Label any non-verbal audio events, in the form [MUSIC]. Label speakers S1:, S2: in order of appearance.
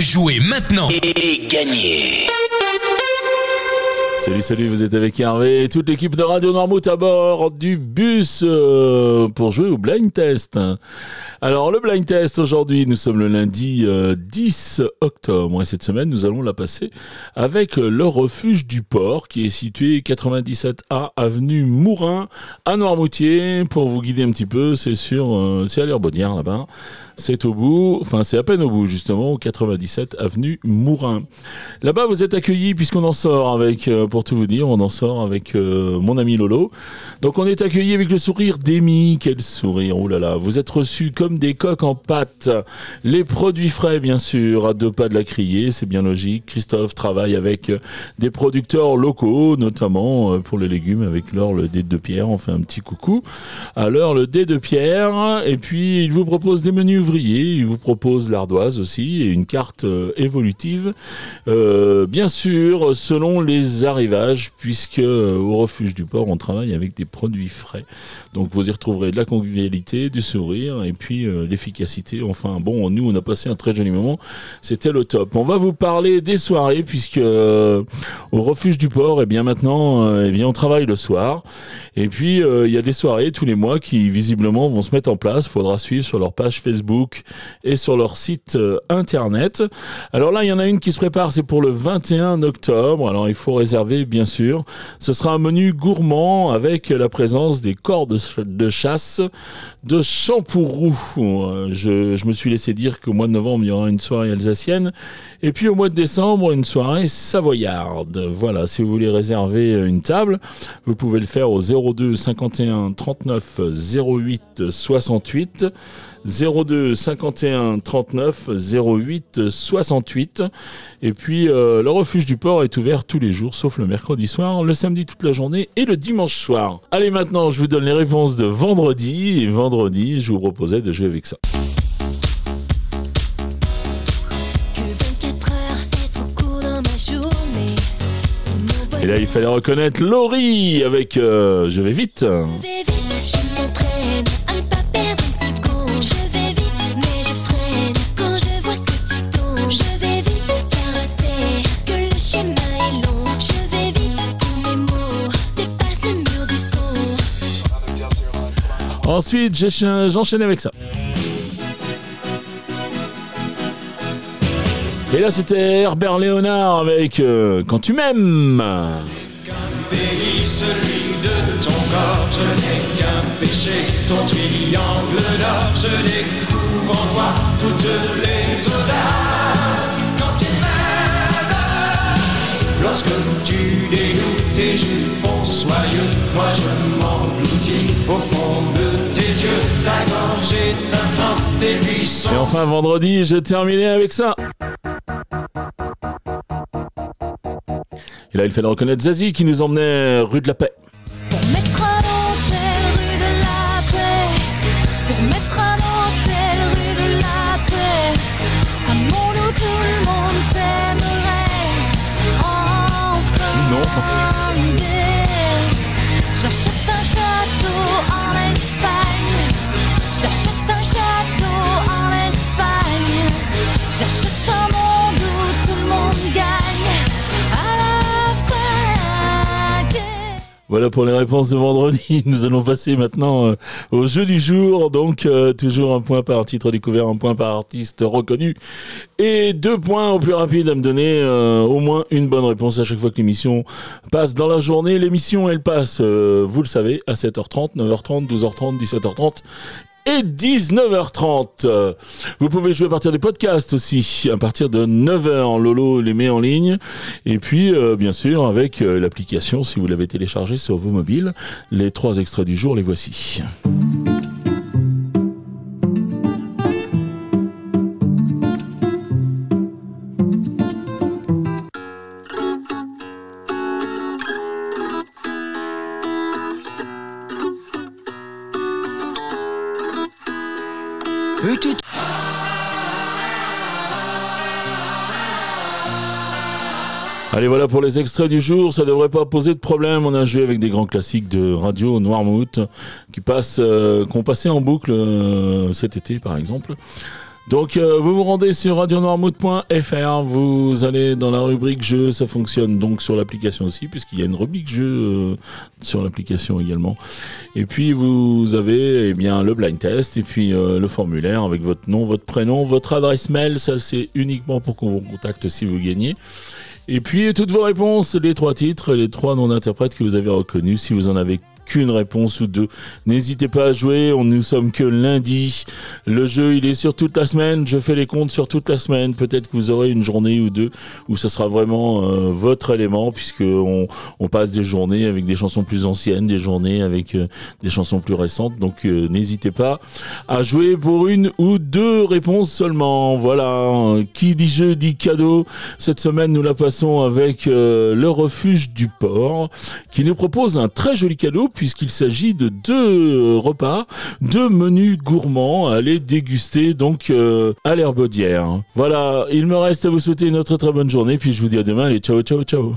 S1: Jouez maintenant et gagnez
S2: Salut, salut, vous êtes avec Hervé et toute l'équipe de Radio Normouth à bord du bus euh, pour jouer au blind test. Alors, le blind test aujourd'hui, nous sommes le lundi 10 euh, octobre et cette semaine, nous allons la passer avec le refuge du port qui est situé 97A avenue Mourin à Noirmoutier. Pour vous guider un petit peu, c'est sur, euh, c'est à l'Herbaudière là-bas. C'est au bout, enfin c'est à peine au bout justement, au 97 avenue Mourin. Là-bas, vous êtes accueillis puisqu'on en sort avec, euh, pour tout vous dire, on en sort avec euh, mon ami Lolo. Donc on est accueillis avec le sourire d'Amy. Quel sourire, oh là là. Vous êtes reçus comme des coques en pâte. Les produits frais, bien sûr, à deux pas de la criée, c'est bien logique. Christophe travaille avec euh, des producteurs locaux, notamment pour les légumes avec l'or le dé de pierre. On fait un petit coucou à l'heure le dé de pierre. Et puis il vous propose des menus il vous propose l'ardoise aussi et une carte euh, évolutive. Euh, bien sûr, selon les arrivages, puisque euh, au refuge du port, on travaille avec des produits frais. Donc vous y retrouverez de la convivialité, du sourire et puis l'efficacité. Enfin bon, nous on a passé un très joli moment. C'était le top. On va vous parler des soirées puisque au refuge du port, et eh bien maintenant, eh bien on travaille le soir. Et puis il y a des soirées tous les mois qui visiblement vont se mettre en place. Faudra suivre sur leur page Facebook et sur leur site euh, internet. Alors là, il y en a une qui se prépare, c'est pour le 21 octobre. Alors il faut réserver, bien sûr. Ce sera un menu gourmand avec la présence des corps de, chasse de Champourou. Euh, je, je me suis laissé dire qu'au mois de novembre, il y aura une soirée alsacienne. Et puis au mois de décembre, une soirée savoyarde. Voilà, si vous voulez réserver une table, vous pouvez le faire au 02 51 39 08 68. 02 51 39 08 68. Et puis euh, le refuge du port est ouvert tous les jours, sauf le mercredi soir, le samedi toute la journée et le dimanche soir. Allez maintenant, je vous donne les réponses de vendredi. Et vendredi, je vous proposais de jouer avec ça. Et là, il fallait reconnaître Laurie avec euh, Je vais vite. Ensuite, j'enchaîne avec ça. Et là, c'était Herbert Léonard avec euh, Quand tu m'aimes. Celui de ton corps, je n'ai qu'un péché, ton triangle d'or, je découvre en toi toutes les audaces. Lorsque tu dénoues tes jupons soyeux, moi je m'engloutis au fond de tes yeux, ta gorge étincelante, tes buissons. Et enfin, vendredi, j'ai terminé avec ça. Et là, il fallait reconnaître Zazie qui nous emmenait rue de la Paix. Voilà pour les réponses de vendredi. [LAUGHS] Nous allons passer maintenant euh, au jeu du jour. Donc euh, toujours un point par titre découvert, un point par artiste reconnu et deux points au plus rapide à me donner euh, au moins une bonne réponse à chaque fois que l'émission passe dans la journée. L'émission elle passe, vous le savez, à 7h30, 9h30, 12h30, 17h30 et 19h30. Vous pouvez jouer à partir des podcasts aussi, à partir de 9h. Lolo les met en ligne. Et puis, euh, bien sûr, avec euh, l'application, si vous l'avez téléchargée sur vos mobiles, les trois extraits du jour, les voici. Allez, voilà pour les extraits du jour. Ça devrait pas poser de problème. On a joué avec des grands classiques de radio Noirmouth qui passent, euh, qu'on passait en boucle euh, cet été, par exemple. Donc euh, vous vous rendez sur radionoirmouth.fr, vous allez dans la rubrique jeux, ça fonctionne donc sur l'application aussi, puisqu'il y a une rubrique jeux euh, sur l'application également. Et puis vous avez eh bien le blind test et puis euh, le formulaire avec votre nom, votre prénom, votre adresse mail, ça c'est uniquement pour qu'on vous contacte si vous gagnez. Et puis toutes vos réponses, les trois titres, les trois noms d'interprètes que vous avez reconnus, si vous en avez qu'une réponse ou deux. N'hésitez pas à jouer, on nous sommes que lundi. Le jeu, il est sur toute la semaine, je fais les comptes sur toute la semaine. Peut-être que vous aurez une journée ou deux où ça sera vraiment euh, votre élément puisque on, passe des journées avec des chansons plus anciennes, des journées avec euh, des chansons plus récentes. Donc euh, n'hésitez pas à jouer pour une ou deux réponses seulement. Voilà, qui dit jeu dit cadeau. Cette semaine, nous la passons avec le refuge du port qui nous propose un très joli cadeau puisqu'il s'agit de deux repas, deux menus gourmands à aller déguster donc euh, à l'herbaudière. Voilà, il me reste à vous souhaiter une autre très bonne journée, puis je vous dis à demain, allez ciao ciao ciao